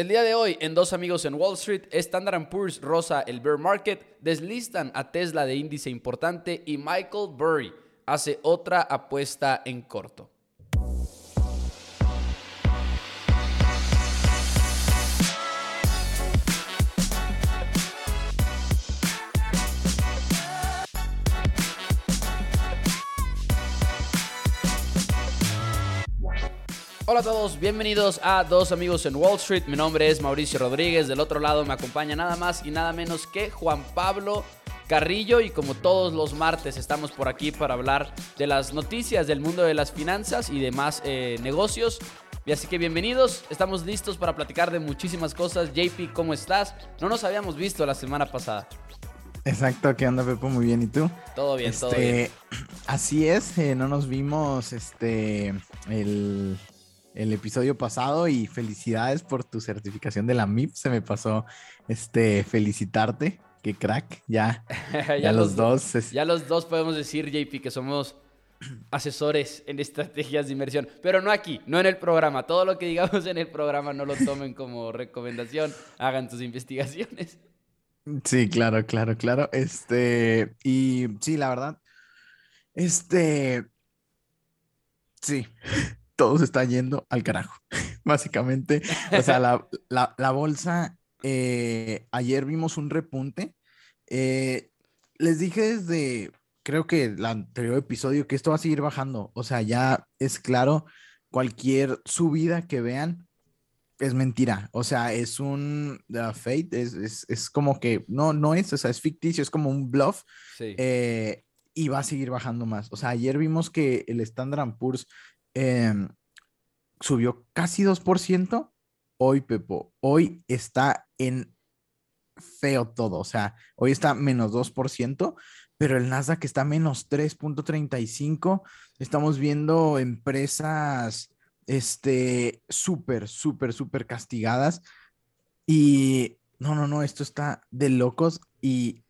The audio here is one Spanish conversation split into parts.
El día de hoy, en Dos Amigos en Wall Street, Standard Poor's rosa el bear market, deslistan a Tesla de índice importante y Michael Burry hace otra apuesta en corto. Hola a todos, bienvenidos a Dos Amigos en Wall Street. Mi nombre es Mauricio Rodríguez. Del otro lado me acompaña nada más y nada menos que Juan Pablo Carrillo. Y como todos los martes, estamos por aquí para hablar de las noticias del mundo de las finanzas y demás eh, negocios. Y así que bienvenidos, estamos listos para platicar de muchísimas cosas. JP, ¿cómo estás? No nos habíamos visto la semana pasada. Exacto, ¿qué onda, Pepo? Muy bien, ¿y tú? Todo bien, todo este, bien. Así es, eh, no nos vimos este el el episodio pasado y felicidades por tu certificación de la MIP. Se me pasó este felicitarte. Qué crack, ya, ya, los, dos. Ya los dos podemos decir, JP, que somos asesores en estrategias de inversión, pero no aquí, no en el programa. Todo lo que digamos en el programa no lo tomen como recomendación, hagan sus investigaciones. Sí, claro, claro, claro. Este, y sí, la verdad, este, sí, todo se está yendo al carajo, básicamente. O sea, la, bolsa, eh, ayer vimos un repunte. Eh, les dije desde, creo que el anterior episodio, que esto va a seguir bajando. O sea, ya es claro, cualquier subida que vean es mentira. O sea, es un fate, es, como que no, no es, o sea, es ficticio, es como un bluff. Eh, y va a seguir bajando más. O sea, ayer vimos que el Standard Poor's Em, subió casi 2%. Hoy, Pepo, hoy está en feo todo. O sea, hoy está menos 2%, pero el Nasdaq está menos 3.35. Estamos viendo empresas este súper, súper, súper castigadas. Y no, no, no, esto está de locos. Y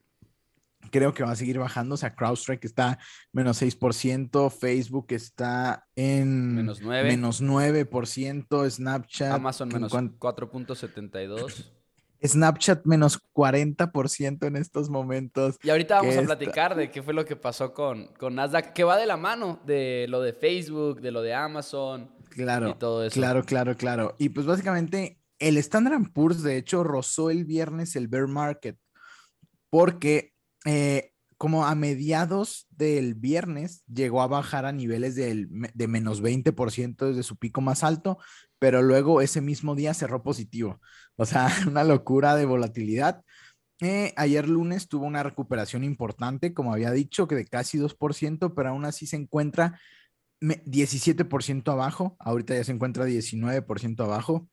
creo que va a seguir bajando. O sea, CrowdStrike está menos 6%, Facebook está en menos 9%, menos 9% Snapchat. Amazon menos 4.72%. Snapchat menos 40% en estos momentos. Y ahorita vamos a platicar de qué fue lo que pasó con, con Nasdaq, que va de la mano de lo de Facebook, de lo de Amazon. Claro. Y todo eso. Claro, claro, claro. Y pues básicamente el Standard Poor's, de hecho, rozó el viernes el bear market porque eh, como a mediados del viernes llegó a bajar a niveles de menos 20% desde su pico más alto, pero luego ese mismo día cerró positivo. O sea, una locura de volatilidad. Eh, ayer lunes tuvo una recuperación importante, como había dicho, que de casi 2%, pero aún así se encuentra 17% abajo. Ahorita ya se encuentra 19% abajo.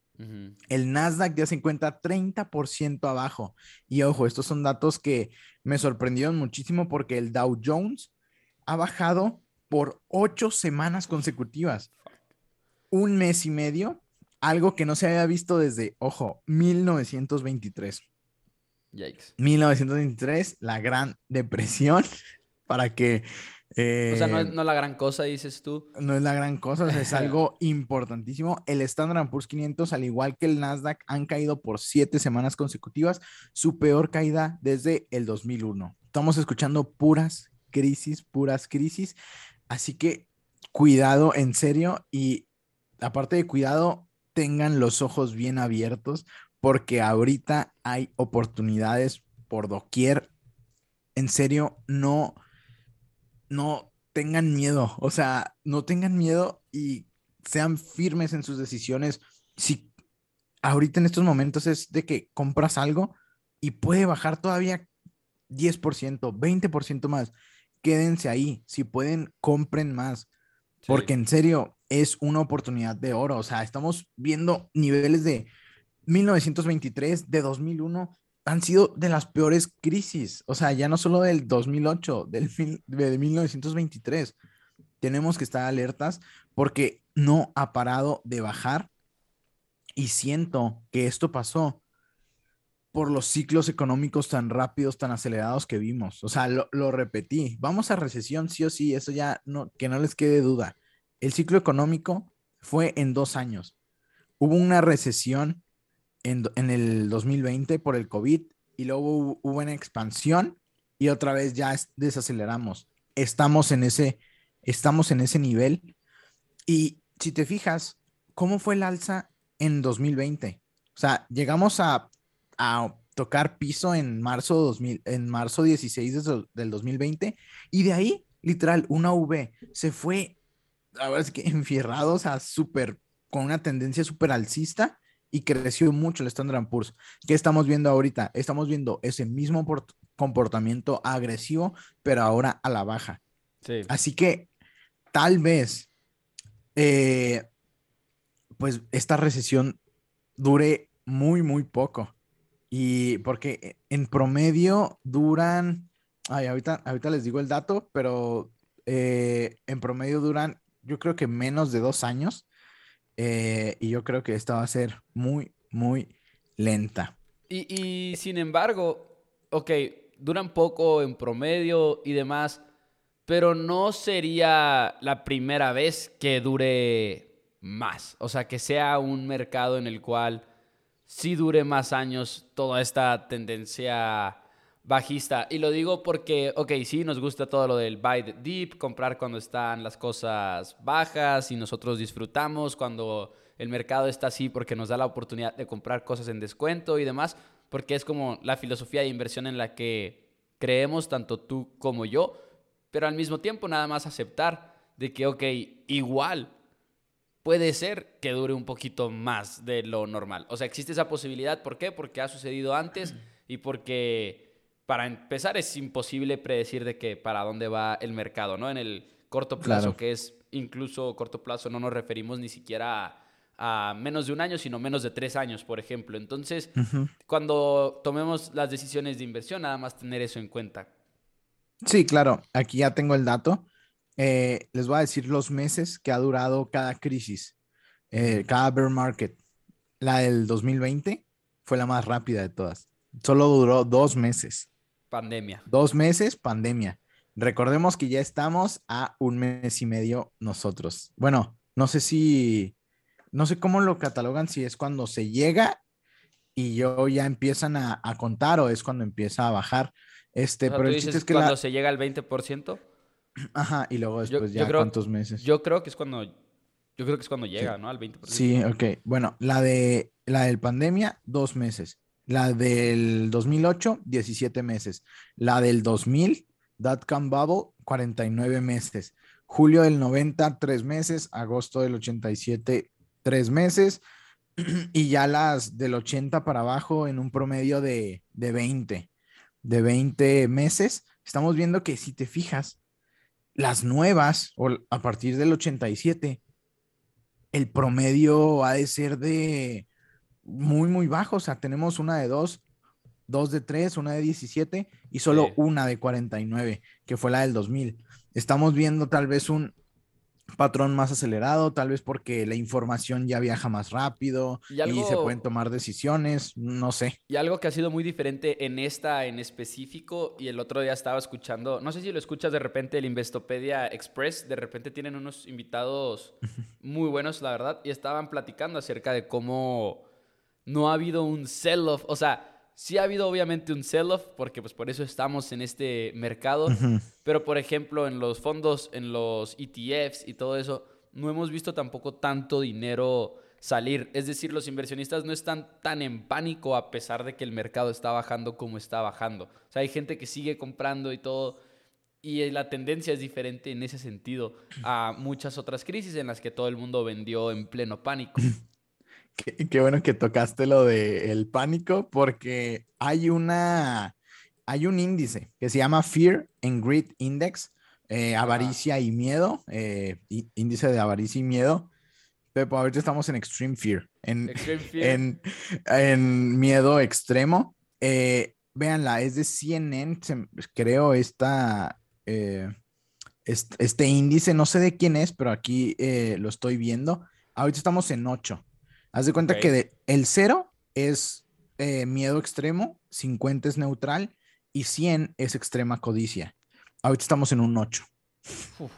El Nasdaq ya se encuentra 30% abajo. Y ojo, estos son datos que me sorprendieron muchísimo porque el Dow Jones ha bajado por ocho semanas consecutivas. Un mes y medio, algo que no se había visto desde, ojo, 1923. Yikes. 1923, la Gran Depresión, para que o sea, no es, no la gran cosa, dices tú. No es la gran cosa, es algo importantísimo. El Standard Poor's 500, al igual que el Nasdaq, han caído por siete semanas consecutivas, su peor caída desde el 2001. Estamos escuchando puras crisis, puras crisis. Así que cuidado, en serio, y aparte de cuidado, tengan los ojos bien abiertos, porque ahorita hay oportunidades por doquier. En serio, no no tengan miedo, o sea, no tengan miedo y sean firmes en sus decisiones. Si ahorita en estos momentos es de que compras algo y puede bajar todavía 10%, 20% más, quédense ahí. Si pueden, compren más. Porque en serio, es una oportunidad de oro. O sea, estamos viendo niveles de 1923, de 2001 han sido de las peores crisis, o sea, ya no solo del 2008, del de 1923. Tenemos que estar alertas porque no ha parado de bajar y siento que esto pasó por los ciclos económicos tan rápidos, tan acelerados que vimos. O sea, lo, lo, repetí, vamos a recesión sí o sí, eso ya no, que no les quede duda. El ciclo económico fue en dos años. Hubo una recesión en, en el 2020 por el COVID y luego hubo, hubo una expansión y otra vez ya es- desaceleramos. Estamos en ese, estamos en ese nivel. Y si te fijas, ¿cómo fue el alza en 2020? O sea, llegamos a, a tocar piso en marzo 2000, en marzo 16 de del 2020 y de ahí, literal, una V se fue, ahora es que enfierrado, o sea, súper, con una tendencia súper alcista y creció mucho el Standard Poor's. ¿Qué estamos viendo ahorita? Estamos viendo ese mismo port- comportamiento agresivo, pero ahora a la baja. Sí. Así que tal vez, eh, pues esta recesión dure muy, muy poco. Y porque en promedio duran, ay, ahorita, ahorita les digo el dato, pero eh, en promedio duran, yo creo que menos de dos años. Eh, y yo creo que esta va a ser muy, muy lenta. Y, y sin embargo, ok, duran poco en promedio y demás, pero no sería la primera vez que dure más. O sea, que sea un mercado en el cual sí dure más años toda esta tendencia bajista. Y lo digo porque, ok, sí, nos gusta todo lo del buy the deep, comprar cuando están las cosas bajas y nosotros disfrutamos cuando el mercado está así porque nos da la oportunidad de comprar cosas en descuento y demás, porque es como la filosofía de inversión en la que creemos tanto tú como yo, pero al mismo tiempo nada más aceptar de que, ok, igual puede ser que dure un poquito más de lo normal. O sea, existe esa posibilidad. ¿Por qué? Porque ha sucedido antes y porque para empezar es imposible predecir de que para dónde va el mercado, ¿no? En el corto plazo, Claro. que es incluso corto plazo, no nos referimos ni siquiera a, a menos de un año, sino menos de tres años, por ejemplo. Entonces, cuando tomemos las decisiones de inversión, nada más tener eso en cuenta. Sí, claro, aquí ya tengo el dato. Eh, les voy a decir los meses que ha durado cada crisis, eh, cada bear market. La del 2020 fue la más rápida de todas. Solo duró dos meses. Pandemia. Dos meses, pandemia. Recordemos que ya estamos a un mes y medio nosotros. Bueno, no sé si, no sé cómo lo catalogan, si es cuando se llega y yo ya empiezan a, a contar o es cuando empieza a bajar. Este, O sea, pero el chiste es que cuando la... se llega al 20%. Ajá, y luego Yo- después yo ya creo- cuántos meses. Yo creo que es cuando yo creo que es cuando llega, ¿no? Al 20%. Sí, ok. Bueno, la de la del pandemia, dos meses. La del 2008, 17 meses. La del 2000, Dotcom Bubble, 49 meses. Julio del 90, tres meses. Agosto del 87, tres meses. Y ya las del 80 para abajo en un promedio de, de 20, de 20 meses. Estamos viendo que si te fijas, las nuevas, o a partir del 87, el promedio ha de ser de muy, muy bajo. O sea, tenemos una de dos, dos de tres, una de 17 y solo Sí. una de 49, que fue la del 2000. Estamos viendo tal vez un patrón más acelerado, tal vez porque la información ya viaja más rápido Y y, se pueden tomar decisiones, no sé. Y algo que ha sido muy diferente en esta en específico, y el otro día estaba escuchando, no sé si lo escuchas de repente, el Investopedia Express, de repente tienen unos invitados muy buenos, la verdad, y estaban platicando acerca de cómo no ha habido un sell-off, o sea, sí ha habido obviamente un sell-off, porque pues por eso estamos en este mercado, pero por ejemplo en los fondos, en los ETFs y todo eso, no hemos visto tampoco tanto dinero salir. Es decir, los inversionistas no están tan en pánico a pesar de que el mercado está bajando como está bajando. O sea, hay gente que sigue comprando y todo. Y la tendencia es diferente en ese sentido a muchas otras crisis en las que todo el mundo vendió en pleno pánico. Qué, qué bueno que tocaste lo del pánico, porque hay una, hay un índice que se llama Fear and Greed Index, eh, avaricia y miedo, eh, índice de avaricia y miedo. Pero ahorita estamos en Extreme Fear, en, Extreme Fear. en, en miedo extremo. Eh, véanla, es de CNN, creo, esta, eh, est- este, índice, no sé de quién es, pero aquí lo estoy viendo. Ahorita estamos en 8. Haz de cuenta que de- el 0 es eh, miedo extremo, 50 es neutral y 100 es extrema codicia. Ahorita estamos en un 8. Uf.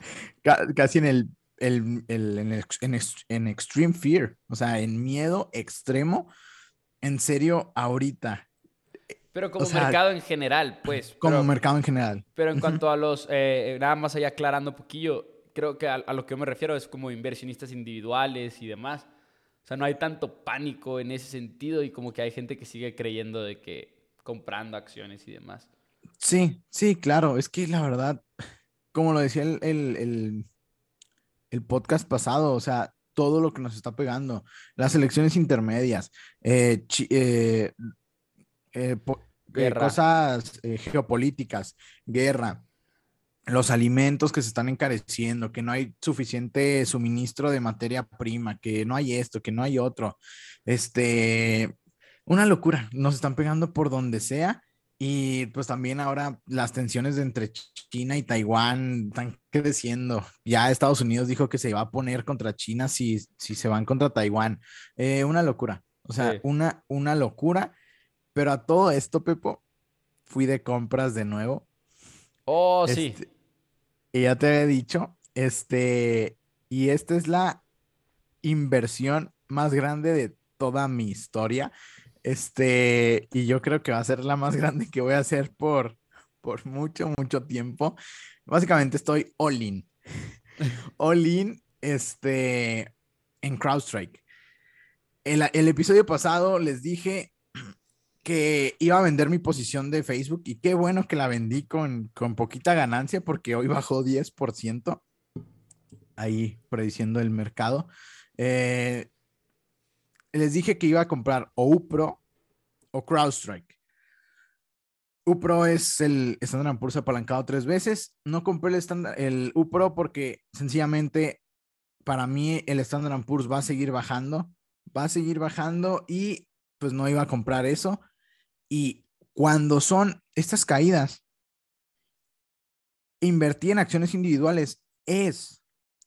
Ca- casi en el, el- el- en, ex- en ex- en extreme fear, o sea, en miedo extremo. en serio, ahorita. Pero como mercado en general, pues. Como mercado en general. Pero en cuanto a los, eh, nada más allá aclarando un poquillo, creo que a, lo que yo me refiero es como inversionistas individuales y demás. O sea, no hay tanto pánico en ese sentido y como que hay gente que sigue creyendo de que comprando acciones y demás. Sí, sí, claro. Es que la verdad, como lo decía el, el, el podcast pasado, o sea, todo lo que nos está pegando, las elecciones intermedias, eh, eh, eh, cosas geopolíticas, guerra, los alimentos que se están encareciendo, que no hay suficiente suministro de materia prima, que no hay esto, que no hay otro. Este, una locura, nos están pegando por donde sea y pues también ahora las tensiones entre China y Taiwán están creciendo. Ya Estados Unidos dijo que se iba a poner contra China si, si se van contra Taiwán. Eh, una locura. O sea, una, una locura. Pero a todo esto, Pepo, fui de compras de nuevo. Oh, sí. Y ya te he dicho, este, y esta es la inversión más grande de toda mi historia. Este, y yo creo que va a ser la más grande que voy a hacer por, por mucho, mucho tiempo. Básicamente estoy all in. all in, este, en CrowdStrike. El, el episodio pasado les dije que iba a vender mi posición de Facebook y qué bueno que la vendí con, con poquita ganancia porque hoy bajó 10% ahí prediciendo el mercado. Eh, les dije que iba a comprar o UPRO o CrowdStrike. UPRO es el Standard Poor's apalancado tres veces. No compré el, el UPRO porque sencillamente para mí el Standard Poor's va a seguir bajando, va a seguir bajando y pues no iba a comprar eso. Y cuando son estas caídas, invertir en acciones individuales es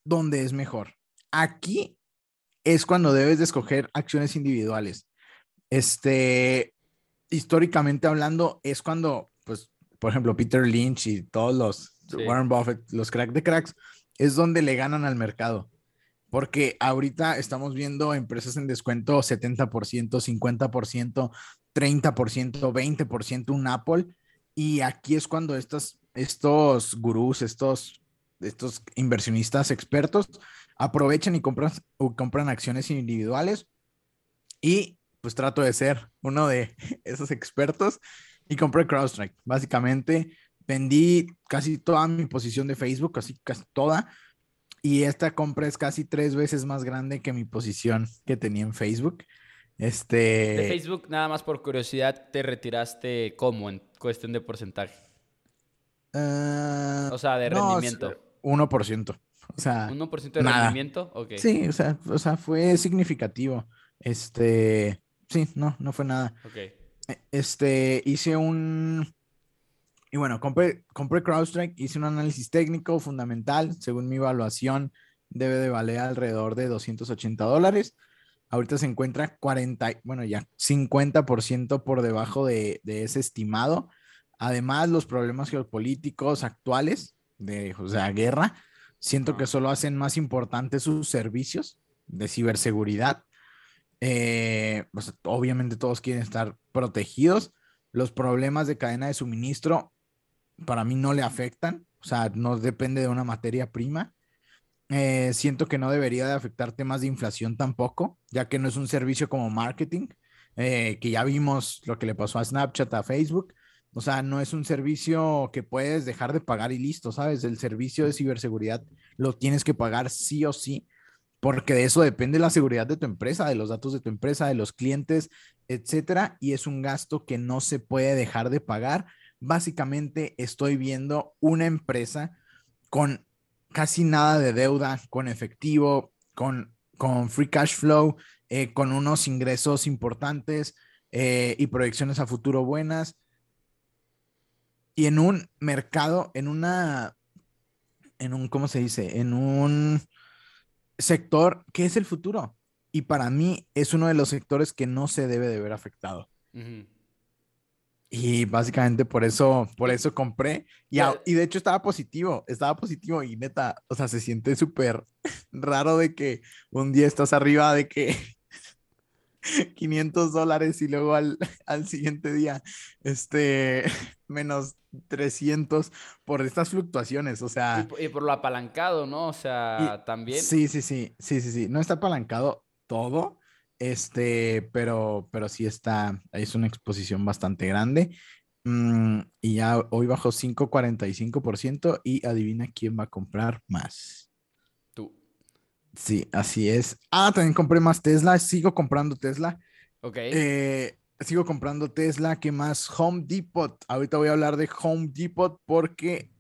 donde es mejor. Aquí es cuando debes de escoger acciones individuales. Este, históricamente hablando, es cuando, pues, por ejemplo, Peter Lynch y todos los Warren Buffett, los crack de cracks, es donde le ganan al mercado. Porque ahorita estamos viendo empresas en descuento 70%, 50%, 30%, 20%, un Apple. Y aquí es cuando estos, estos gurús, estos, estos inversionistas expertos aprovechan y compran, compran acciones individuales y pues trato de ser uno de esos expertos y compré CrowdStrike. Básicamente vendí casi toda mi posición de Facebook, casi, casi toda, y esta compra es casi tres veces más grande que mi posición que tenía en Facebook. Este... De Facebook, nada más por curiosidad, ¿te retiraste cómo en cuestión de porcentaje? Ah, o sea, de rendimiento. 1%. O sea, ¿1% de rendimiento? Okay. Sí, o sea, o sea, fue significativo. Este, sí, no, no fue nada. Okay. E, este, hice un, y bueno, compré, compré CrowdStrike, hice un análisis técnico fundamental, según mi evaluación, debe de valer alrededor de 280 dólares. Ahorita se encuentra 40, bueno, ya 50% por debajo de, de ese estimado. Además, los problemas geopolíticos actuales, de, o sea, guerra, Siento que solo hacen más importantes sus servicios de ciberseguridad. Eh, pues, obviamente todos quieren estar protegidos. Los problemas de cadena de suministro para mí no le afectan. O sea, no depende de una materia prima. Eh, siento que no debería de afectar temas de inflación tampoco, ya que no es un servicio como marketing, eh, que ya vimos lo que le pasó a Snapchat, a Facebook. O sea, no es un servicio que puedes dejar de pagar y listo, ¿sabes? El servicio de ciberseguridad lo tienes que pagar sí o sí, porque de eso depende la seguridad de tu empresa, de los datos de tu empresa, de los clientes, etcétera, y es un gasto que no se puede dejar de pagar. Básicamente estoy viendo una empresa con casi nada de deuda, con efectivo, con, con free cash flow, eh, con unos ingresos importantes eh, y proyecciones a futuro buenas y en un mercado, en una, en un, ¿cómo se dice? En un sector que es el futuro. Y para mí es uno de los sectores que no se debe de ver afectado. Y básicamente por eso, por eso compré. Y, y, de hecho estaba positivo, estaba positivo y neta, o sea, se siente súper raro de que un día estás arriba, de que 500 dólares y luego al, al, siguiente día, este, menos 300 por estas fluctuaciones, o sea. Y, por lo apalancado, ¿no? O sea, también. Sí, sí, sí, sí, sí, sí, no está apalancado todo, este, pero, pero sí está, es una exposición bastante grande. Mm, y ya hoy bajó 5.45% y adivina quién va a comprar más. Tú. Sí, así es. Ah, también compré más Tesla. Sigo comprando Tesla. Ok. Eh, sigo comprando Tesla. ¿Qué más? Home Depot. Ahorita voy a hablar de Home Depot porque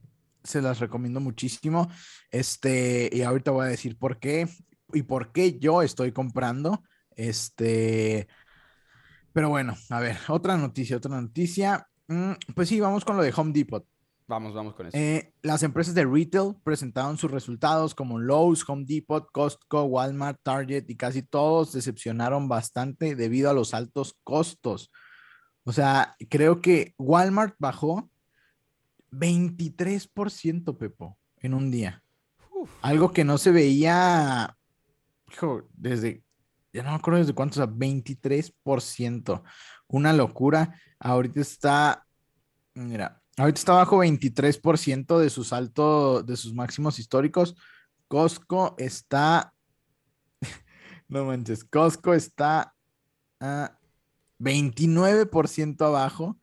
se las recomiendo muchísimo. Este, y ahorita voy a decir por qué y por qué yo estoy comprando. Este, pero bueno, a ver, otra noticia, otra noticia. Mm, pues sí, vamos con lo de Home Depot. Vamos, vamos con eso. Eh, las empresas de retail presentaron sus resultados como Lowe's, Home Depot, Costco, Walmart, Target y casi todos decepcionaron bastante debido a los altos costos. O sea, creo que Walmart bajó 23%, Pepo, en un día. Algo que no se veía, desde, ya no me acuerdo desde cuánto, o sea, 23%. Una locura. Ahorita está, mira, Ahorita está bajo 23% de sus altos, de sus máximos históricos. Costco está, no manches, Costco está a 29% abajo.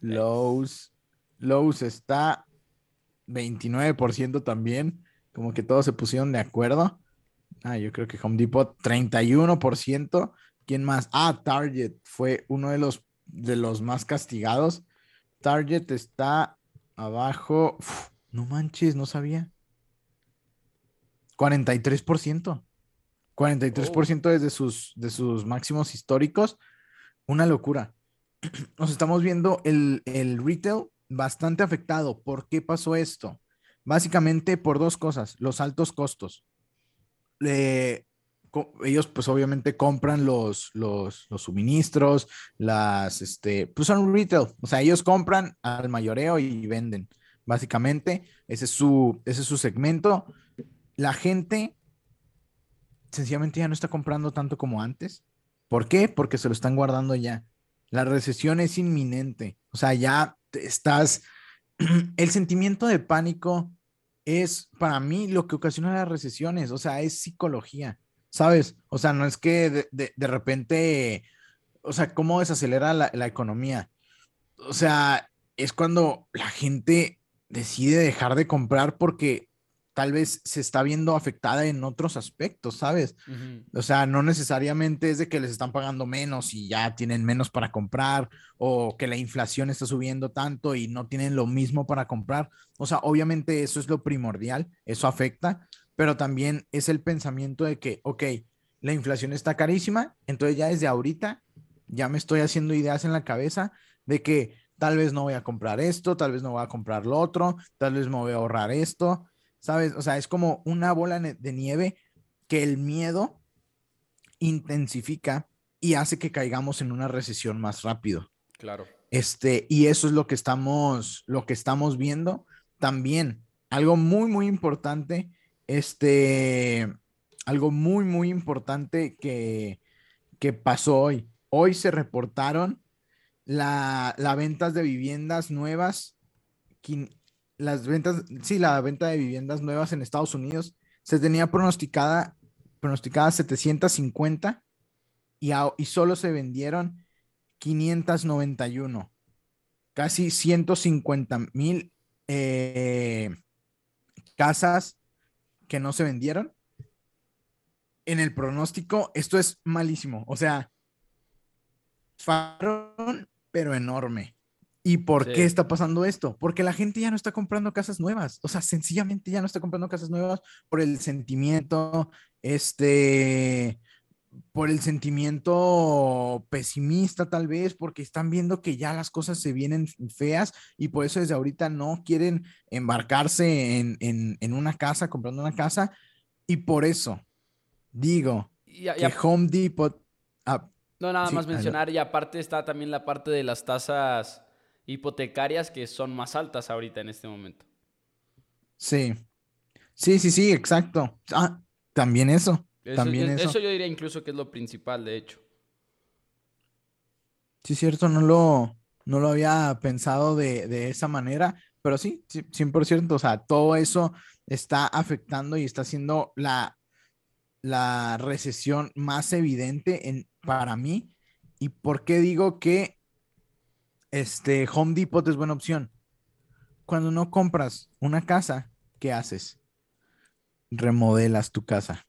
Lowe's, Lowe's está 29% también. Como que todos se pusieron de acuerdo. Ah, yo creo que Home Depot 31%. ¿Quién más? Ah, Target fue uno de los, de los más castigados Target está abajo. no manches, no sabía. 43%. 43% desde sus, de sus máximos históricos. Una locura. Nos estamos viendo el, el retail bastante afectado. ¿Por qué pasó esto? Básicamente por dos cosas. Los altos costos. Le, ellos pues obviamente compran los, los, suministros, las, este, pues son retail, o sea, ellos compran al mayoreo y venden, básicamente, ese es su, ese es su segmento. La gente sencillamente ya no está comprando tanto como antes. ¿Por qué? Porque se lo están guardando ya. La recesión es inminente, o sea, ya estás, el sentimiento de pánico es para mí lo que ocasiona las recesiones, o sea, es psicología ¿sabes? O sea, no es que de, repente, o sea, ¿cómo desacelera la, la, economía? O sea, es cuando la gente decide dejar de comprar porque tal vez se está viendo afectada en otros aspectos, ¿sabes? O sea, no necesariamente es de que les están pagando menos y ya tienen menos para comprar o que la inflación está subiendo tanto y no tienen lo mismo para comprar. O sea, obviamente eso es lo primordial, eso afecta, pero también es el pensamiento de que, ok, la inflación está carísima, entonces ya desde ahorita ya me estoy haciendo ideas en la cabeza de que tal vez no voy a comprar esto, tal vez no voy a comprar lo otro, tal vez me voy a ahorrar esto, ¿sabes? O sea, es como una bola de nieve que el miedo intensifica y hace que caigamos en una recesión más rápido. Claro. Este, y eso es lo que estamos, lo que estamos viendo. También, algo muy, muy importante este, algo muy, muy importante que, que pasó hoy. Hoy se reportaron la, la ventas de viviendas nuevas, las ventas, sí, la venta de viviendas nuevas en Estados Unidos se tenía pronosticada, pronosticada 750 y, solo se vendieron 591, casi 150 mil eh, casas que no se vendieron. En el pronóstico, esto es malísimo. O sea, faron, pero enorme. ¿Y por qué está pasando esto? Porque la gente ya no está comprando casas nuevas. O sea, sencillamente ya no está comprando casas nuevas por el sentimiento, este, por el sentimiento pesimista tal vez, porque están viendo que ya las cosas se vienen feas y por eso desde ahorita no quieren embarcarse en, una casa, comprando una casa. Y por eso digo que Home Depot... Ah, no, nada más mencionar, y aparte está también la parte de las tasas hipotecarias que son más altas ahorita en este momento. Sí, sí, sí, sí, exacto. Ah, también eso. También eso, eso. yo diría incluso que es lo principal, de hecho. Sí, cierto, no lo, no lo había pensado de, de esa manera, pero sí, sí, 100%, o sea, todo eso está afectando y está haciendo la, la recesión más evidente en, para mí. ¿Y por qué digo que este Home Depot es buena opción? Cuando no compras una casa, ¿qué haces? Remodelas tu casa.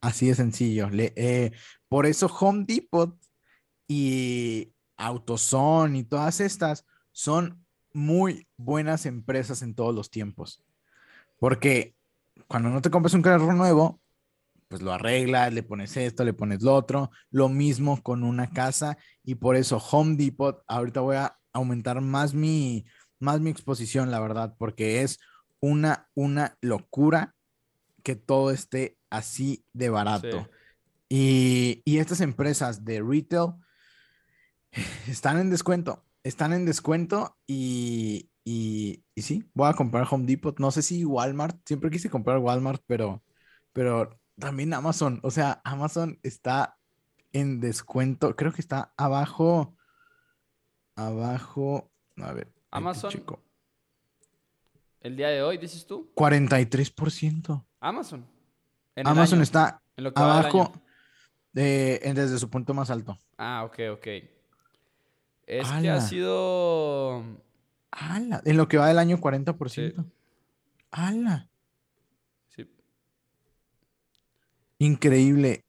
Así de sencillo. Le, eh, por eso Home Depot y AutoZone y todas estas son muy buenas empresas en todos los tiempos. Porque cuando no te compras un carro nuevo, pues lo arreglas, le pones esto, le pones lo otro. Lo mismo con una casa y por eso Home Depot, ahorita voy a aumentar más mi, más mi exposición, la verdad, porque es una, una locura que todo esté así de barato. Y, y estas empresas de retail están en descuento, están en descuento y, y, y, sí, voy a comprar Home Depot. No sé si Walmart, siempre quise comprar Walmart, pero, pero también Amazon. O sea, Amazon está en descuento. Creo que está abajo. Abajo. A ver. Amazon. Chico. El día de hoy, dices tú. 43%. Amazon. Amazon está abajo de, desde su punto más alto. Ah, ok, ok. Es que ha sido en lo que va del año 40%. ¡Hala! Sí. Increíble.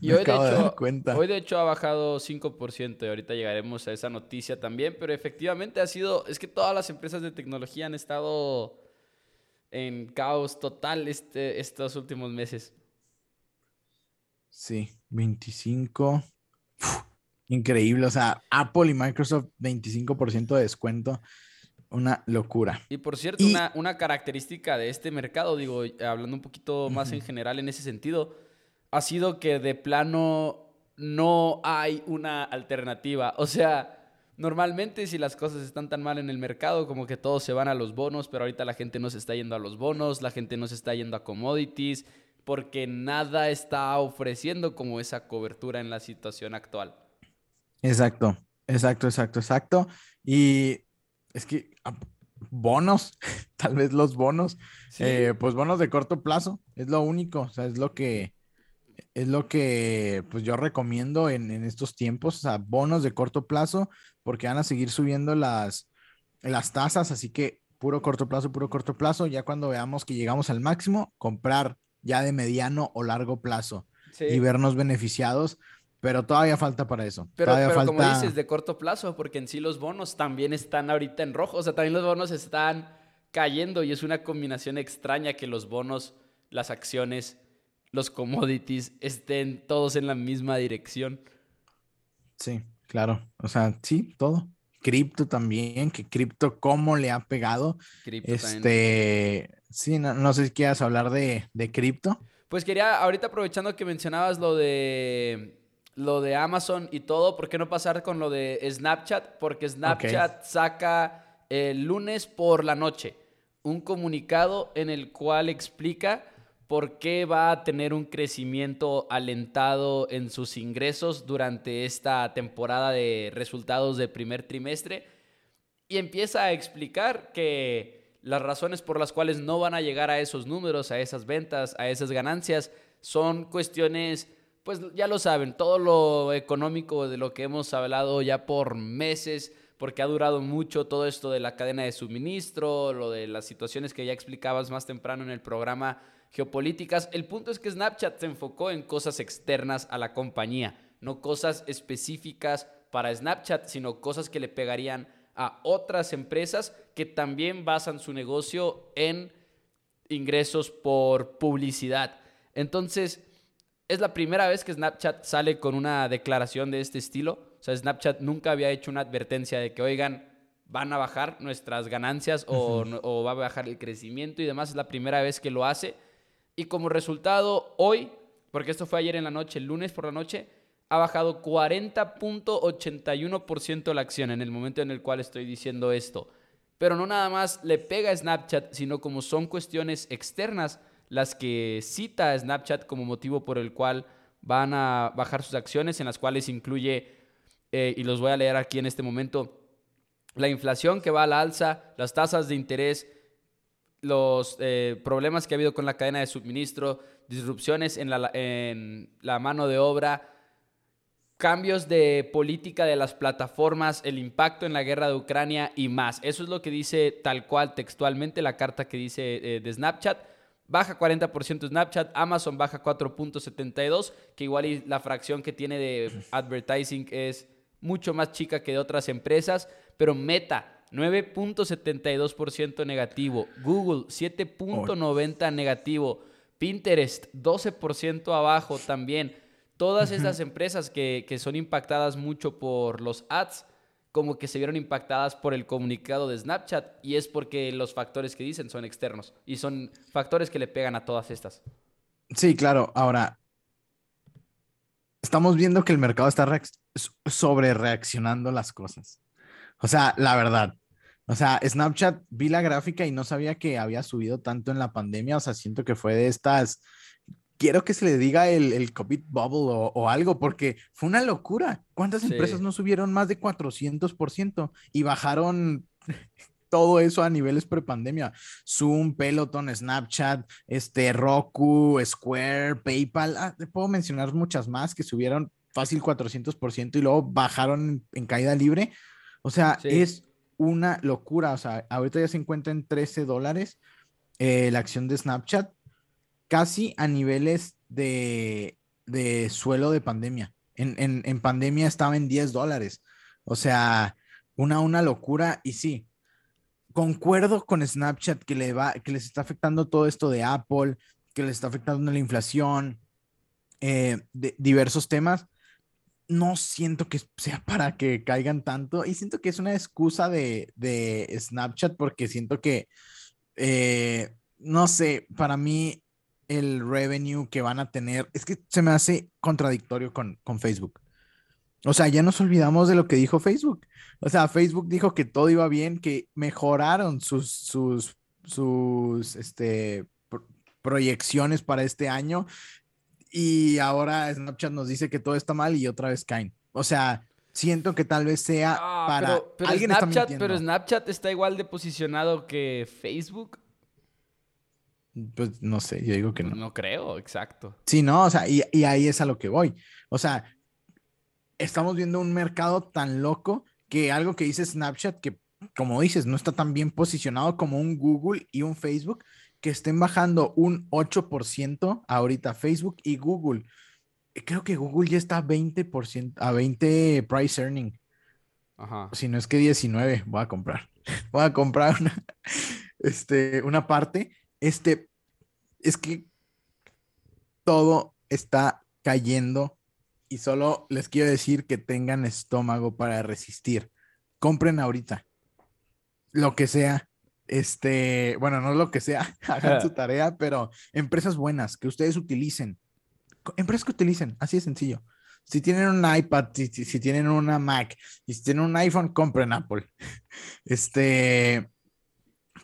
Y hoy, de hecho, hoy de hecho ha bajado 5% y ahorita llegaremos a esa noticia también, pero efectivamente ha sido, es que todas las empresas de tecnología han estado en caos total este, estos últimos meses. Sí, 25. increíble, o sea, Apple y Microsoft 25% de descuento una locura. Y por cierto, Una, característica de este mercado, digo, hablando un poquito más en general en ese sentido, ha sido que de plano no hay una alternativa. O sea, normalmente si las cosas están tan mal en el mercado, como que todos se van a los bonos, pero ahorita la gente no se está yendo a los bonos, la gente no se está yendo a commodities, porque nada está ofreciendo como esa cobertura en la situación actual. Exacto, exacto, exacto, exacto. Y es que ah, bonos, tal vez los bonos, eh, pues bonos de corto plazo, es lo único, o sea, es lo que, es lo que pues yo recomiendo en, estos tiempos, o sea, bonos de corto plazo, porque van a seguir subiendo las, las tasas, así que puro corto plazo, puro corto plazo, ya cuando veamos que llegamos al máximo, comprar ya de mediano o largo plazo y vernos beneficiados pero todavía falta para eso. Pero, pero como dices, de corto plazo, porque en sí los bonos también están ahorita en rojo. O sea, también los bonos están cayendo y es una combinación extraña que los bonos, las acciones, los commodities estén todos en la misma dirección. Sí, claro. O sea, sí, todo. Cripto también, que cripto cómo le ha pegado. Cripto este, sí, no, sé si quieras hablar de, de cripto. Pues quería, ahorita aprovechando que mencionabas lo de lo de Amazon y todo, ¿por qué no pasar con lo de Snapchat? Porque Snapchat saca el lunes por la noche un comunicado en el cual explica por qué va a tener un crecimiento alentado en sus ingresos durante esta temporada de resultados de primer trimestre y empieza a explicar que las razones por las cuales no van a llegar a esos números, a esas ventas, a esas ganancias, son cuestiones pues ya lo saben, todo lo económico de lo que hemos hablado ya por meses, porque ha durado mucho todo esto de la cadena de suministro, lo de las situaciones que ya explicabas más temprano en el programa geopolíticas. El punto es que Snapchat se enfocó en cosas externas a la compañía, no cosas específicas para Snapchat, sino cosas que le pegarían a otras empresas que también basan su negocio en ingresos por publicidad. Entonces, es la primera vez que Snapchat sale con una declaración de este estilo. O sea, Snapchat nunca había hecho una advertencia de que, oigan, van a bajar nuestras ganancias o, o, va a bajar el crecimiento y demás. Es la primera vez que lo hace. Y como resultado, hoy, porque esto fue ayer en la noche, el lunes por la noche, ha bajado 40.81% la acción en el momento en el cual estoy diciendo esto. Pero no nada más le pega a Snapchat, sino como son cuestiones externas, las que cita Snapchat como motivo por el cual van a bajar sus acciones, en las cuales incluye eh, y los voy a leer aquí en este momento. La inflación que va a la alza, las tasas de interés, los eh, problemas que ha habido con la cadena de suministro, disrupciones en la, en la mano de obra, cambios de política de las plataformas, el impacto en la guerra de Ucrania y más. Eso es lo que dice tal cual textualmente la carta que dice eh, de Snapchat. Baja 40% Snapchat, Amazon baja 4.72, que igual la fracción que tiene de advertising es mucho más chica que de otras empresas, pero Meta 9.72% negativo, Google 7.90 negativo, Pinterest 12% abajo también. Todas estas empresas que, son impactadas mucho por los ads, como que se vieron impactadas por el comunicado de Snapchat y es porque los factores que dicen son externos y son factores que le pegan a todas estas. Sí, claro. Ahora, estamos viendo que el mercado está sobre reaccionando las cosas. O sea, la verdad. O sea, Snapchat, vi la gráfica y no sabía que había subido tanto en la pandemia. O sea, siento que fue de estas quiero que se le diga el, el COVID bubble o, algo, porque fue una locura. ¿Cuántas empresas no subieron más de 400% y bajaron todo eso a niveles prepandemia? Zoom, Peloton, Snapchat, este, Roku, Square, PayPal, ah, puedo mencionar muchas más que subieron fácil 400% y luego bajaron en, caída libre. O sea, es una locura. O sea, ahorita ya se encuentra en 13 dólares eh, la acción de Snapchat casi a niveles de, suelo de pandemia. En, pandemia estaba en 10 dólares. O sea, una, una locura. Y sí, concuerdo con Snapchat que, le va, que les está afectando todo esto de Apple, que les está afectando la inflación, eh, de diversos temas. No siento que sea para que caigan tanto y siento que es una excusa de, Snapchat porque siento que, eh, no sé, para mí el revenue que van a tener. Es que se me hace contradictorio con, con Facebook. O sea, ya nos olvidamos de lo que dijo Facebook. O sea, Facebook dijo que todo iba bien, que mejoraron sus, sus, sus este, proyecciones para este año. Y ahora Snapchat nos dice que todo está mal y otra vez caen. O sea, siento que tal vez sea ah, para pero, alguien Snapchat, pero Snapchat está igual de posicionado que Facebook. Pues no sé, yo digo que no. No creo, exacto. Sí, no, o sea, y, ahí es a lo que voy. O sea, estamos viendo un mercado tan loco que algo que dice Snapchat, que como dices, no está tan bien posicionado como un Google y un Facebook, que estén bajando un 8% ahorita Facebook y Google. Creo que Google ya está a 20%, a 20 price earning. Ajá. Si no es que 19, voy a comprar. Voy a comprar una, este, una parte. Este, es que todo está cayendo y solo les quiero decir que tengan estómago para resistir. Compren ahorita lo que sea. Este, bueno, no lo que sea, hagan su tarea, pero empresas buenas que ustedes utilicen. Empresas que utilicen, así de sencillo. Si tienen un iPad, si, si tienen una Mac y si tienen un iPhone, compren Apple. Este,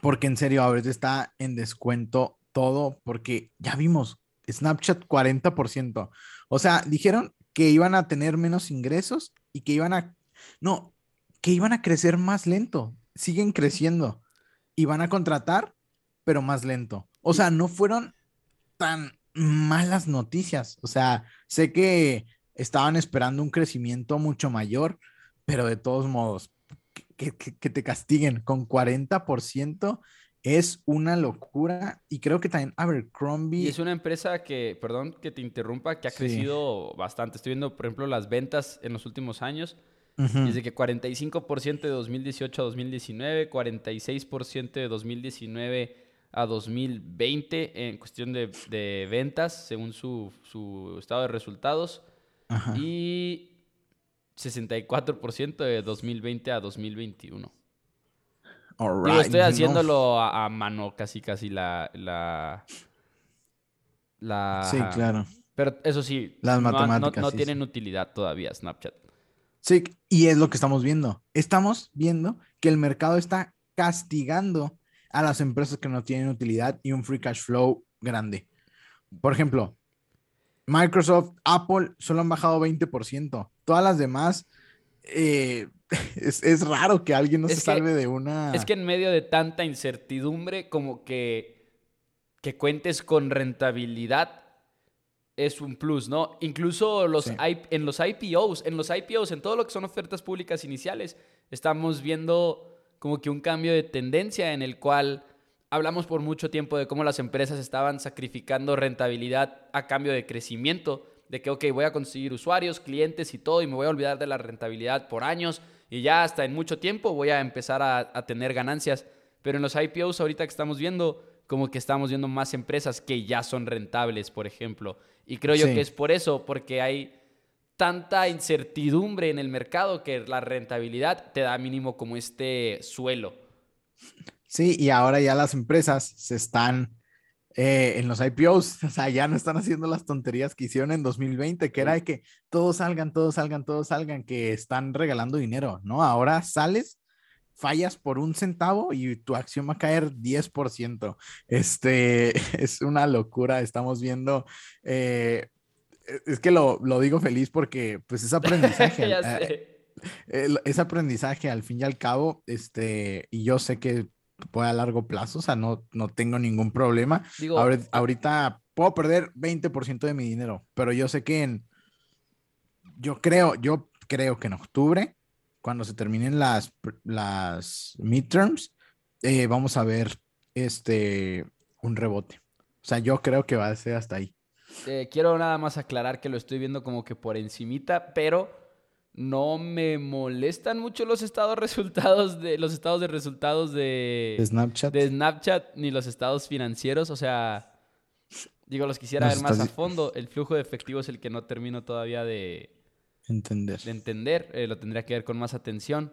porque en serio, ahorita está en descuento todo, porque ya vimos, Snapchat 40%. O sea, dijeron que iban a tener menos ingresos y que iban a, no, que iban a crecer más lento. Siguen creciendo y van a contratar, pero más lento. O sea, no fueron tan malas noticias. O sea, sé que estaban esperando un crecimiento mucho mayor, pero de todos modos, que, que te castiguen con 40% es una locura y creo que también Abercrombie. Y es una empresa que, perdón que te interrumpa, que ha crecido bastante. Estoy viendo, por ejemplo, las ventas en los últimos años. Desde que 45% de 2018 a 2019, 46% de 2019 a 2020 en cuestión de, ventas, según su, su, estado de resultados. Y 64% de 2020 a 2021 estoy haciéndolo a, mano, casi, casi la, la, Sí, claro. Pero eso sí, Las no, matemáticas, no, tienen utilidad todavía Snapchat. Sí, y es lo que estamos viendo. Estamos viendo que el mercado está castigando a las empresas que no tienen utilidad y un free cash flow grande. Por ejemplo, Microsoft, Apple solo han bajado 20%. Todas las demás eh, es, raro que alguien no se salve de una... Es que en medio de tanta incertidumbre, como que, que cuentes con rentabilidad es un plus, ¿no? Incluso los en los IPOs, en los IPOs, en todo lo que son ofertas públicas iniciales, estamos viendo como que un cambio de tendencia en el cual hablamos por mucho tiempo de cómo las empresas estaban sacrificando rentabilidad a cambio de crecimiento, de que, ok, voy a conseguir usuarios, clientes y todo, y me voy a olvidar de la rentabilidad por años, y ya hasta en mucho tiempo voy a empezar a, a tener ganancias. Pero en los IPOs ahorita que estamos viendo, como que estamos viendo más empresas que ya son rentables, por ejemplo. Y creo yo que es por eso, porque hay tanta incertidumbre en el mercado que la rentabilidad te da mínimo como este suelo. Sí, y ahora ya las empresas se están eh, en los IPOs, o sea, ya no están haciendo las tonterías que hicieron en 2020, que era de que todos salgan, todos salgan, todos salgan, que están regalando dinero, ¿no? Ahora sales fallas por un centavo y tu acción va a caer 10%. Este es una locura. Estamos viendo. Eh, es que lo, digo feliz porque, pues, es aprendizaje. Eh, es aprendizaje al fin y al cabo. Este, y yo sé que puede a largo plazo, o sea, no, no tengo ningún problema. ahorita, ahorita puedo perder 20% de mi dinero, pero yo sé que en. Yo creo, yo creo que en octubre cuando se terminen las, las midterms, eh, vamos a ver este, un rebote. O sea, yo creo que va a ser hasta ahí. Eh, quiero nada más aclarar que lo estoy viendo como que por encimita, pero no me molestan mucho los estados resultados de los estados de resultados de, Snapchat. De Snapchat ni los estados financieros, o sea, digo, los quisiera ver más a fondo. El flujo de efectivo es el que no termino todavía de, Entender. De entender, eh, lo tendría que ver con más atención.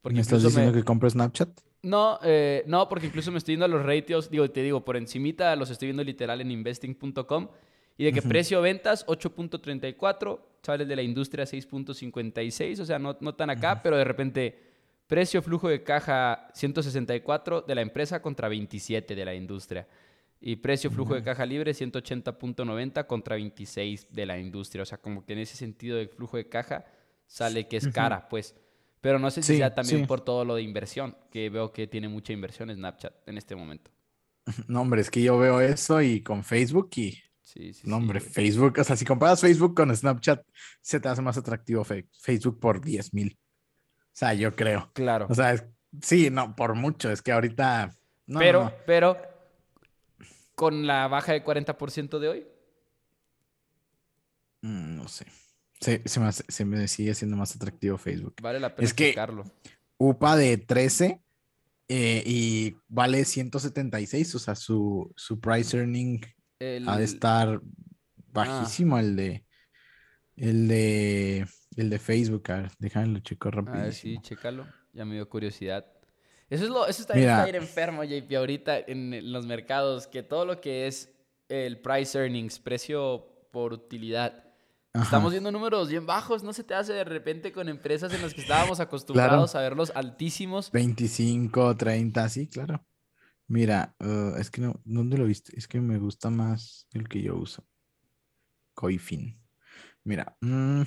Porque ¿Me estás diciendo que compre Snapchat? No, eh, no, porque incluso me estoy viendo los ratios, digo, te digo, por encimita los estoy viendo literal en investing.com y de que precio ventas 8.34, sales de la industria 6.56, o sea, no, no tan acá, pero de repente precio flujo de caja 164 de la empresa contra 27 de la industria. Y precio flujo de caja libre 180.90 contra 26 de la industria. O sea, como que en ese sentido de flujo de caja sale que es cara, pues. Pero no sé si sea también por todo lo de inversión, que veo que tiene mucha inversión Snapchat en este momento. No, hombre, es que yo veo eso y con Facebook y... Sí, sí, no, hombre, Facebook, o sea, si comparas Facebook con Snapchat, se te hace más atractivo Facebook por 10 mil. O sea, yo creo. Claro. O sea, sí, no, por mucho. Es que ahorita... pero, pero con la baja de 40% de hoy? Mm, no sé. Se, me, sigue siendo más atractivo Facebook. Vale la pena es que UPA de 13 eh, y vale 176, o sea, su, su price earning ha de estar bajísimo el de el de el de Facebook. A ver, déjame checo rápido. Sí, chécalo. Ya me dio curiosidad. Eso es lo, eso está, Mira, ir enfermo, JP, ahorita en los mercados, que todo lo que es el price earnings, precio por utilidad, estamos viendo números bien bajos, ¿no se te hace de repente con empresas en las que estábamos acostumbrados a verlos altísimos? 25, 30, sí, claro. Mira, uh, es que no, ¿dónde lo viste? Es que me gusta más el que yo uso. Coifin. Mira, mmm,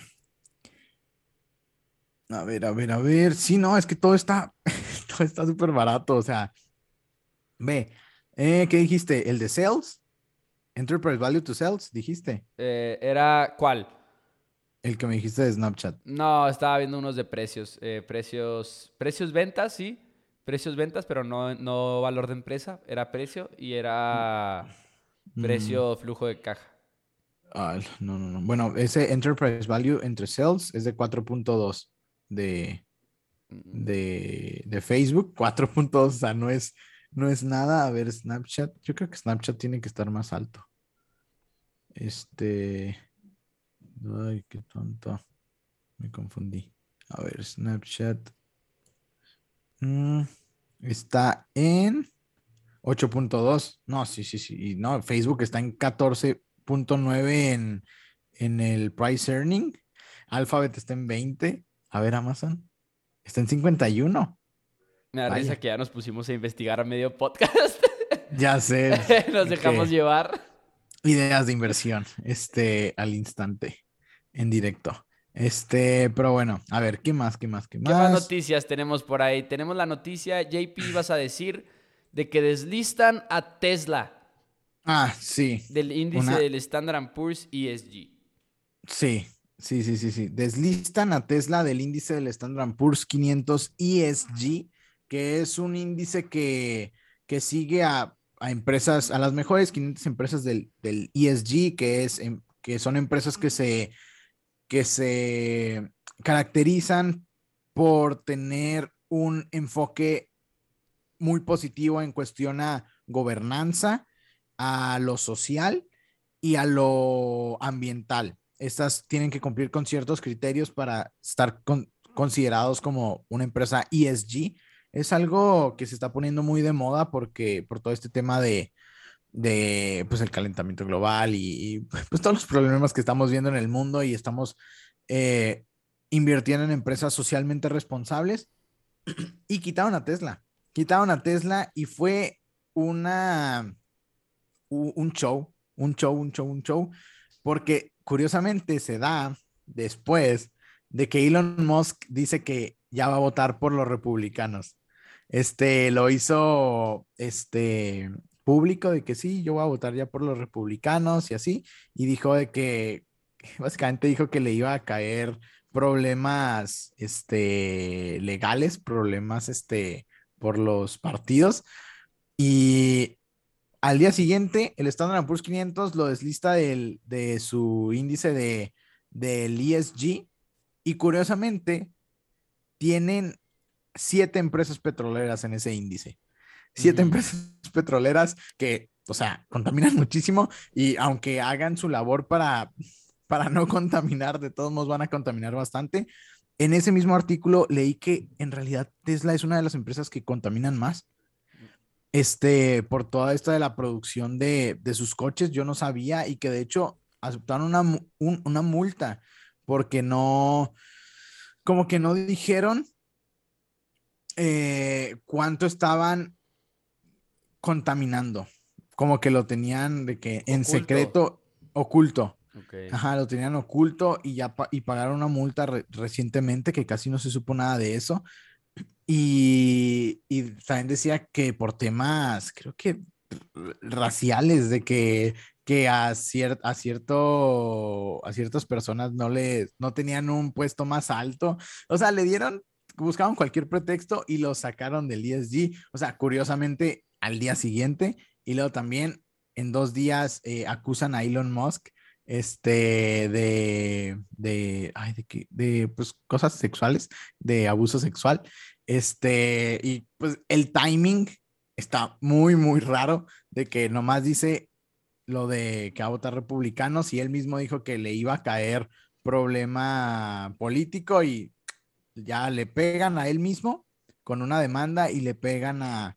a ver, a ver, a ver. Sí, no, es que todo está, está súper barato. O sea, ve, eh, ¿qué dijiste? ¿El de sales? Enterprise Value to Sales, dijiste. Eh, ¿Era cuál? El que me dijiste de Snapchat. No, estaba viendo unos de precios. Eh, precios, precios ventas, sí. Precios ventas, pero no, no valor de empresa. Era precio y era mm. precio flujo de caja. Ah, no, no, no. Bueno, ese Enterprise Value entre sales es de 4.2 de, de, de Facebook, 4.2, o sea, no es, no es nada. A ver, Snapchat, yo creo que Snapchat tiene que estar más alto. Este, ay, qué tonto, me confundí. A ver, Snapchat mm, está en 8.2. No, sí, sí, sí. No, Facebook está en 14.9 en, en el price earning. Alphabet está en 20. A ver, Amazon. Está en 51. Me da risa que ya nos pusimos a investigar a medio podcast. Ya sé. nos dejamos llevar. Ideas de inversión, este, al instante, en directo. Este, pero bueno, a ver, ¿qué más? ¿Qué más? ¿Qué más? ¿Qué más noticias tenemos por ahí? Tenemos la noticia, JP, ibas a decir, de que deslistan a Tesla. Ah, sí. Del índice del Standard Poor's ESG. Sí, sí, sí, sí, sí. Deslistan a Tesla del índice del Standard Poor's 500 ESG, que es un índice que, que sigue a, empresas, a las mejores 500 empresas del, del ESG, que, es, em, que son empresas que se que se caracterizan por tener un enfoque muy positivo en cuestión a gobernanza, a lo social y a lo ambiental. Estas tienen que cumplir con ciertos criterios para estar considerados como una empresa ESG. Es algo que se está poniendo muy de moda porque por todo este tema de, de pues el calentamiento global y, pues todos los problemas que estamos viendo en el mundo y estamos eh, invirtiendo en empresas socialmente responsables y quitaron a Tesla. Quitaron a Tesla y fue una un show, un show, un show, un show, porque curiosamente se da después de que Elon Musk dice que ya va a votar por los republicanos. Este lo hizo este público de que sí, yo voy a votar ya por los republicanos y así, y dijo de que, básicamente dijo que le iba a caer problemas, este, legales, problemas, este, por los partidos, y al día siguiente, el Standard Poor's 500 lo deslista del, de su índice de, del ESG, y curiosamente, tienen siete empresas petroleras en ese índice siete empresas petroleras que, o sea, contaminan muchísimo y aunque hagan su labor para, para no contaminar, de todos modos van a contaminar bastante. En ese mismo artículo leí que en realidad Tesla es una de las empresas que contaminan más. Este, por toda esta de la producción de, de sus coches, yo no sabía y que de hecho aceptaron una, una multa porque no, como que no dijeron eh, cuánto estaban contaminando, como que lo tenían de que en secreto, oculto. Ajá, lo tenían oculto y ya y pagaron una multa recientemente que casi no se supo nada de eso. Y, y también decía que por temas, creo que raciales, de que, que a, a, cierto, a ciertas personas no, le, no tenían un puesto más alto. O sea, le dieron, buscaban cualquier pretexto y lo sacaron del ESG. O sea, curiosamente, al día siguiente. Y luego también en dos días eh, acusan a Elon Musk este, de, de, ay, de, de pues, cosas sexuales, de abuso sexual. Este, y pues el timing está muy, muy raro de que nomás dice lo de que va a votar republicanos y él mismo dijo que le iba a caer problema político y ya le pegan a él mismo con una demanda y le pegan a,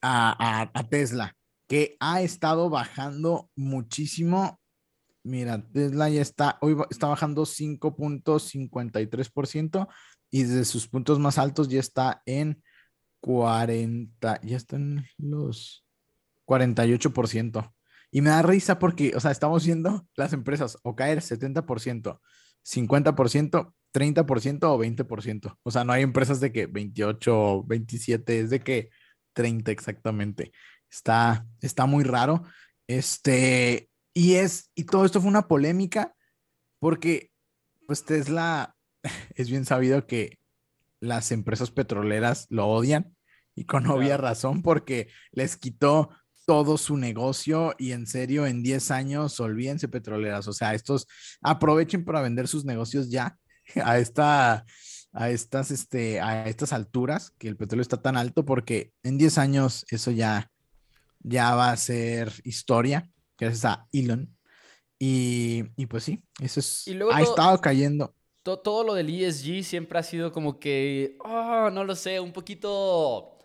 a, Tesla, que ha estado bajando muchísimo. Mira, Tesla ya está, hoy está bajando 5.53% y desde sus puntos más altos ya está en 40, ya están los 48%. Y me da risa porque, o sea, estamos viendo las empresas o caer 70%, 50%, 30% o 20%. O sea, no hay empresas de que 28, 27, es de que 30 exactamente. Está, está muy raro. Este, y es, y todo esto fue una polémica porque, pues Tesla, es bien sabido que las empresas petroleras lo odian y con obvia razón porque les quitó todo su negocio y en serio en 10 años olvídense petroleras, o sea, estos aprovechen para vender sus negocios ya a esta a estas, este, a estas alturas, que el petróleo está tan alto, porque en 10 años eso ya, ya va a ser historia, gracias a Elon. Y, y pues sí, eso es, ha estado cayendo. Todo, lo del ESG siempre ha sido como que, oh, no lo sé, un poquito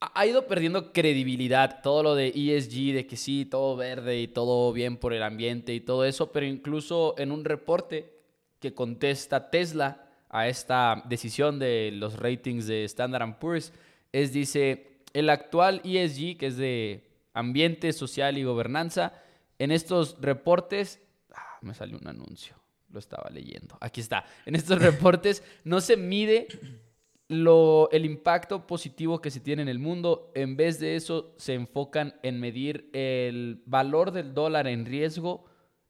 ha ido perdiendo credibilidad todo lo de ESG, de que sí, todo verde y todo bien por el ambiente y todo eso, pero incluso en un reporte que contesta Tesla, a esta decisión de los ratings de Standard Poor's es, dice, el actual ESG, que es de ambiente social y gobernanza, en estos reportes, ah, me salió un anuncio, lo estaba leyendo. Aquí está. En estos reportes no se mide lo, el impacto positivo que se tiene en el mundo. En vez de eso, se enfocan en medir el valor del dólar en riesgo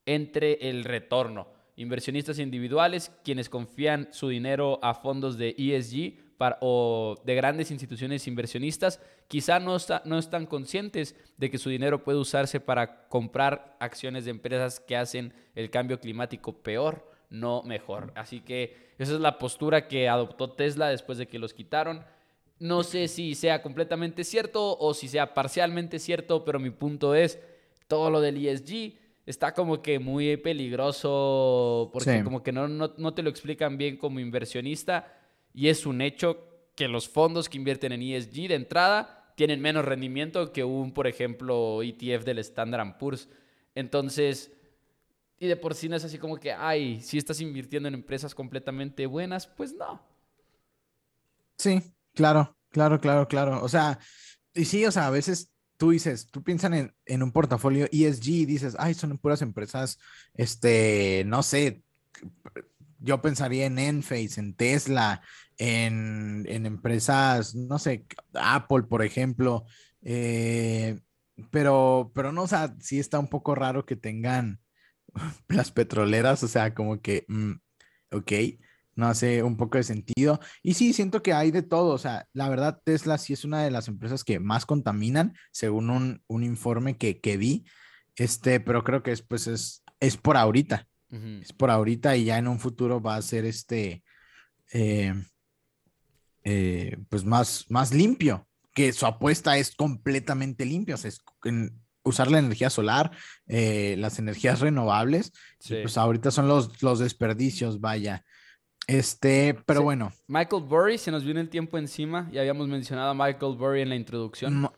entre el retorno. Inversionistas individuales, quienes confían su dinero a fondos de ESG o de grandes instituciones inversionistas, quizá no, no están conscientes de que su dinero puede usarse para comprar acciones de empresas que hacen el cambio climático peor, no mejor. Así que esa es la postura que adoptó Tesla después de que los quitaron. No sé si sea completamente cierto o si sea parcialmente cierto, pero mi punto es, todo lo del ESG está como que muy peligroso porque como que no, no, te lo explican bien como inversionista y es un hecho que los fondos que invierten en ESG de entrada tienen menos rendimiento que un, por ejemplo, ETF del Standard Poor's. Entonces, y de por sí no es así como que, ay, si estás invirtiendo en empresas completamente buenas, pues no. Sí, claro, claro, claro, claro. O sea, y sí, o sea, a veces tú dices, tú piensas en, en, un portafolio ESG y dices, ay, son puras empresas, este, no sé, yo pensaría en Enphase, en Tesla, en, en empresas, no sé, Apple, por ejemplo, eh, pero, pero no, o sea, sí está un poco raro que tengan las petroleras, o sea, como que, mm, ok, no hace un poco de sentido. Y sí, siento que hay de todo. O sea, la verdad, Tesla sí es una de las empresas que más contaminan, según un, un informe que, que, vi. Este, pero creo que es, pues, es, es por ahorita. Es por ahorita y ya en un futuro va a ser este, eh, eh, pues más, más limpio, que su apuesta es completamente limpia. O sea, es usar la energía solar, eh, las energías renovables. Pues ahorita son los, los desperdicios, vaya. Este, pero bueno. Michael Burry, se nos viene el tiempo encima. Ya habíamos mencionado a Michael Burry en la introducción.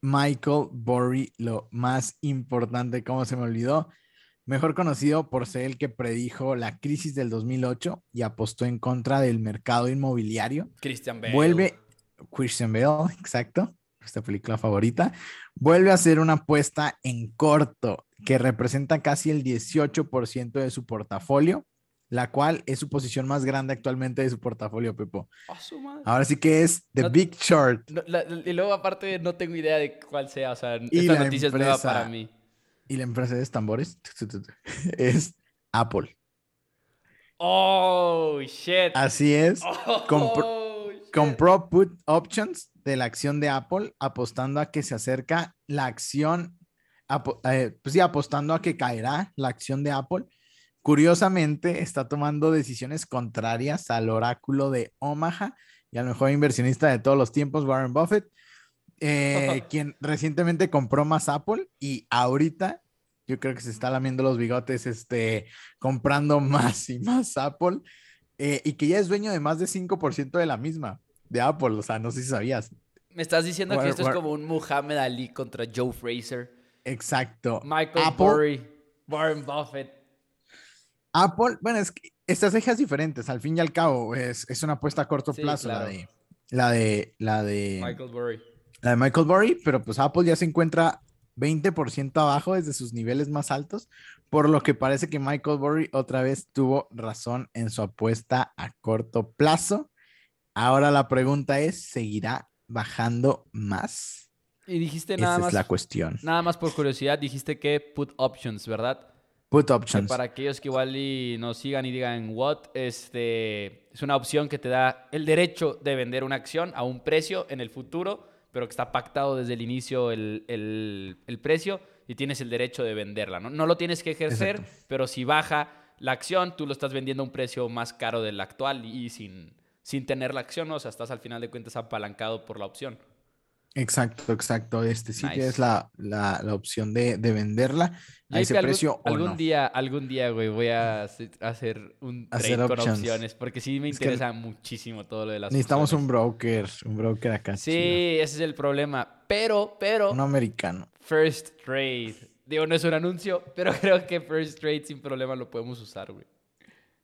Michael Burry, lo más importante, ¿cómo se me olvidó? Mejor conocido por ser el que predijo la crisis del 2008 y apostó en contra del mercado inmobiliario. Christian Bale. Vuelve, Christian Bale, exacto, esta película favorita. Vuelve a hacer una apuesta en corto que representa casi el 18% de su portafolio la cual es su posición más grande actualmente de su portafolio, Pepo. Oh, Ahora sí que es The Big Short. y luego aparte no tengo idea de cuál sea, o sea, esta noticia es nueva para mí. Y la empresa de tambores es Apple. Oh, shit. Así es. Oh, compró put options de la acción de Apple apostando a que se acerca la acción, eh, pues sí, apostando a que caerá la acción de Apple Curiosamente, está tomando decisiones contrarias al oráculo de Omaha y al mejor inversionista de todos los tiempos, Warren Buffett, eh, quien recientemente compró más Apple y ahorita yo creo que se está lamiendo los bigotes, este, comprando más y más Apple eh, y que ya es dueño de más de 5% de la misma, de Apple, o sea, no sé si sabías. Me estás diciendo que esto es como un Muhammad Ali contra Joe Fraser. Exacto. Michael Burry, Warren Buffett. Apple, bueno, es que estrategias diferentes, al fin y al cabo, es, es una apuesta a corto plazo la de la de la de Michael Burry. La de Michael Burry, pero pues Apple ya se encuentra 20% abajo desde sus niveles más altos, por lo que parece que Michael Burry otra vez tuvo razón en su apuesta a corto plazo. Ahora la pregunta es, ¿seguirá bajando más? Y dijiste nada Esa es la cuestión. Nada más por curiosidad, dijiste que put options, ¿verdad? Put options. para aquellos que igual y nos sigan y digan what, este, es una opción que te da el derecho de vender una acción a un precio en el futuro, pero que está pactado desde el inicio el, el, precio y tienes el derecho de venderla. ¿no? no lo tienes que ejercer, pero si baja la acción, tú lo estás vendiendo a un precio más caro del actual y sin, sin tener la acción, o sea, estás al final de cuentas apalancado por la opción. Exacto, exacto. Este sí que es la, la, la opción de, de, venderla a ese precio. algún día, algún día, güey, voy a hacer un trade con opciones. Porque sí me interesa muchísimo todo lo de las Necesitamos un broker, un broker acá. Sí, ese es el problema. Pero, pero. Un americano. First Trade. Digo, no es un anuncio, pero creo que First Trade sin problema lo podemos usar, güey.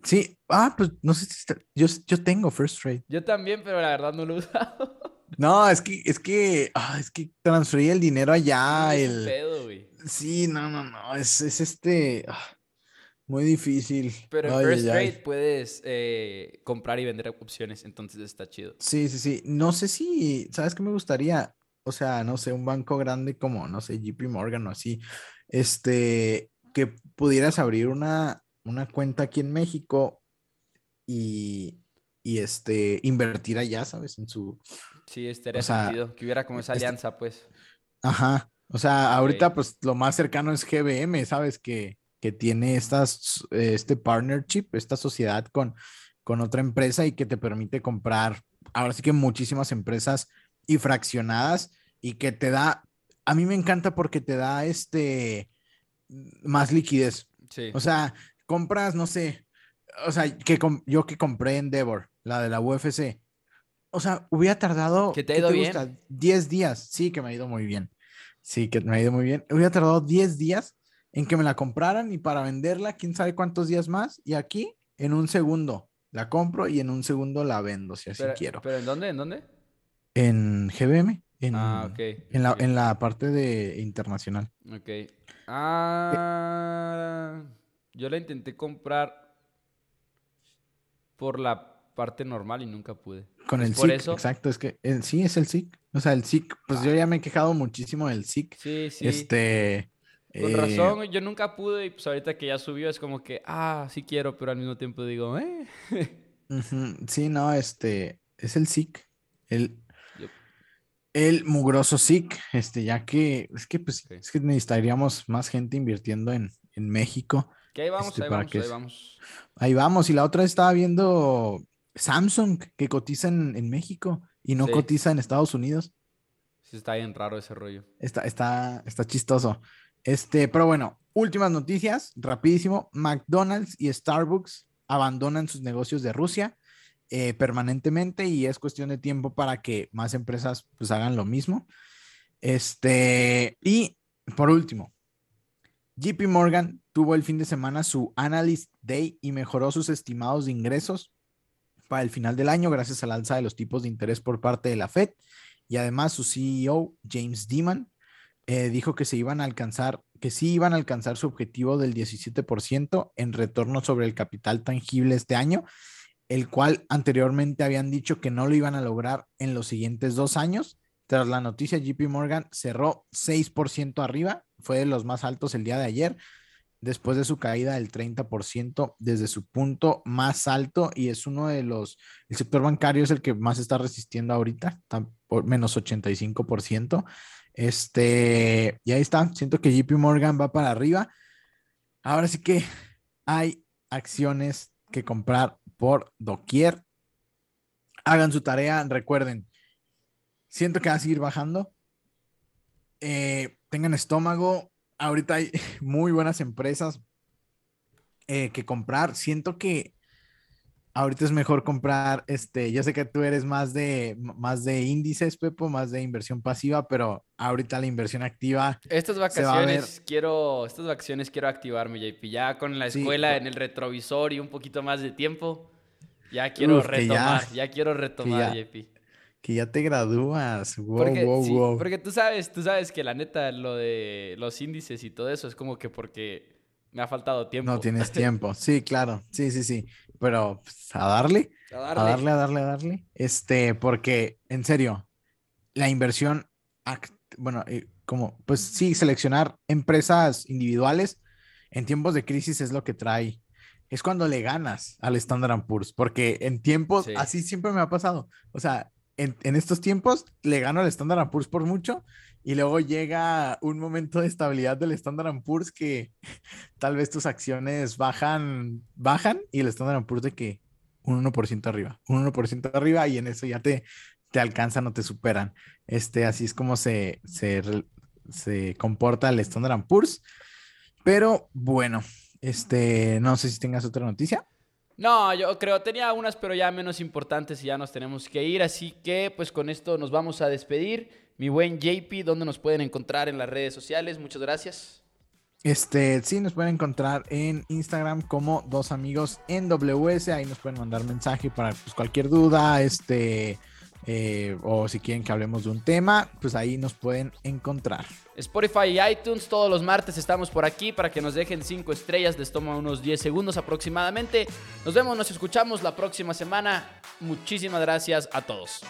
Sí, ah, pues no sé si yo, yo tengo First Trade. Yo también, pero la verdad no lo he usado. No, es que, es que, ah, es que transferí el dinero allá. el... Sí, no, no, no, es, es este. Ah, Muy difícil. Pero en Ay, First ay, ay. Trade puedes eh, comprar y vender opciones, entonces está chido. Sí, sí, sí. No sé si, ¿sabes qué me gustaría? O sea, no sé, un banco grande como, no sé, JP Morgan o así, este, que pudieras abrir una, una cuenta aquí en México y, y este, invertir allá, ¿sabes? En su, Sí, estaría O sea, sentido. Que hubiera como esa este- alianza, pues. Ajá. O sea, ahorita pues lo más cercano es GBM, ¿sabes? Que, que tiene estas, este partnership, esta sociedad con, con otra empresa y que te permite comprar, ahora sí que muchísimas empresas y fraccionadas y que te da, a mí me encanta porque te da este más liquidez. Sí. O sea, compras, no sé, o sea, que yo que compré Endeavor, la de la UFC. O sea, hubiera tardado. ¿Que te ha ¿qué ido bien? gusta? 10 días. Sí, que me ha ido muy bien. Sí, que me ha ido muy bien. Hubiera tardado 10 días en que me la compraran y para venderla, quién sabe cuántos días más. Y aquí, en un segundo, la compro y en un segundo la vendo, si así pero, quiero. ¿Pero en dónde? ¿En dónde? En GBM, en, Ah, ok. en, la, en la parte de internacional. Ok. Ah, yo la intenté comprar por la parte normal y nunca pude. Con ¿Es el SIC, eso? exacto, es que el- sí es el SIC. O sea, el SIC, pues yo ya me he quejado muchísimo del SIC. Sí, sí. Este. Con eh, razón, yo nunca pude y pues ahorita que ya subió es como que, ah, sí quiero, pero al mismo tiempo digo, eh. sí, no, este. Es el SIC. El, el mugroso SIC. Este, ya que. Es que, pues, es que necesitaríamos más gente invirtiendo en, en México. Que ahí vamos, Este, ahí vamos, que ahí vamos. Ahí vamos. Y la otra estaba viendo Samsung, que cotiza en, en México y no Sí. cotiza en Estados Unidos. Sí, está bien raro ese rollo. Está, está, está chistoso. Este, pero bueno, últimas noticias, rapidísimo. McDonald's y Starbucks abandonan sus negocios de Rusia eh, permanentemente y es cuestión de tiempo para que más empresas pues hagan lo mismo. Este, y por último, JP Morgan tuvo el fin de semana su Analyst Day y mejoró sus estimados de ingresos para el final del año gracias al alza de los tipos de interés por parte de la Fed. Y además su CEO, James Dimon, eh, dijo que se iban a alcanzar, que sí iban a alcanzar su objetivo del 17% en retorno sobre el capital tangible este año, el cual anteriormente habían dicho que no lo iban a lograr en los siguientes dos años. Tras la noticia, JP Morgan cerró 6% arriba, fue de los más altos el día de ayer, después de su caída del 30% desde su punto más alto y es uno de los, el sector bancario es el que más está resistiendo ahorita, está por menos 85%. Este, y ahí está, siento que JP Morgan va para arriba. Ahora sí que hay acciones que comprar por doquier. Hagan su tarea, recuerden, siento que va a seguir bajando. Eh, tengan estómago, ahorita hay muy buenas empresas eh, que comprar. Siento que ahorita es mejor comprar, este, yo sé que tú eres más de, más de índices, Pepo, más de inversión pasiva, pero ahorita la inversión activa, Estas vacaciones quiero, estas vacaciones quiero activarme, JP. Ya con la Sí, escuela por- en el retrovisor y un poquito más de tiempo, ya quiero Uf, que ya- retomar, ya, quiero retomar, ya- JP. Que ya te gradúas. Wow, Porque, wow, sí, wow. porque tú sabes, tú sabes que la neta, lo de los índices y todo eso es como que porque me ha faltado tiempo. No tienes tiempo. Sí, claro. Sí, sí, sí. Pero pues, a darle, A a darle. darle, a darle, a darle. Este, porque en serio, la inversión, bueno, eh, como, pues sí, seleccionar empresas individuales en tiempos de crisis es lo que trae. Es cuando le ganas al Standard Poor's, porque en tiempos, Sí. así siempre me ha pasado. O sea, en, estos tiempos le gano al Standard Poor's por mucho y luego llega un momento de estabilidad del Standard Poor's que tal vez tus acciones bajan, bajan y el Standard Poor's de que un 1% arriba, un 1% arriba y en eso ya te, te alcanzan o te superan. Este, así es como se, se, se comporta el Standard Poor's. Pero bueno, este, no sé si tengas otra noticia. No, yo creo, tenía unas, pero ya menos importantes y ya nos tenemos que ir. Así que, pues con esto nos vamos a despedir. Mi buen JP, ¿dónde nos pueden encontrar en las redes sociales? Muchas gracias. Este, sí, nos pueden encontrar en Instagram como dos amigos en WS. Ahí nos pueden mandar mensaje para pues, cualquier duda, este, eh, o si quieren que hablemos de un tema, pues ahí nos pueden encontrar. Spotify y iTunes, todos los martes estamos por aquí para que nos dejen 5 estrellas, les toma unos 10 segundos aproximadamente. Nos vemos, nos escuchamos la próxima semana. Muchísimas gracias a todos.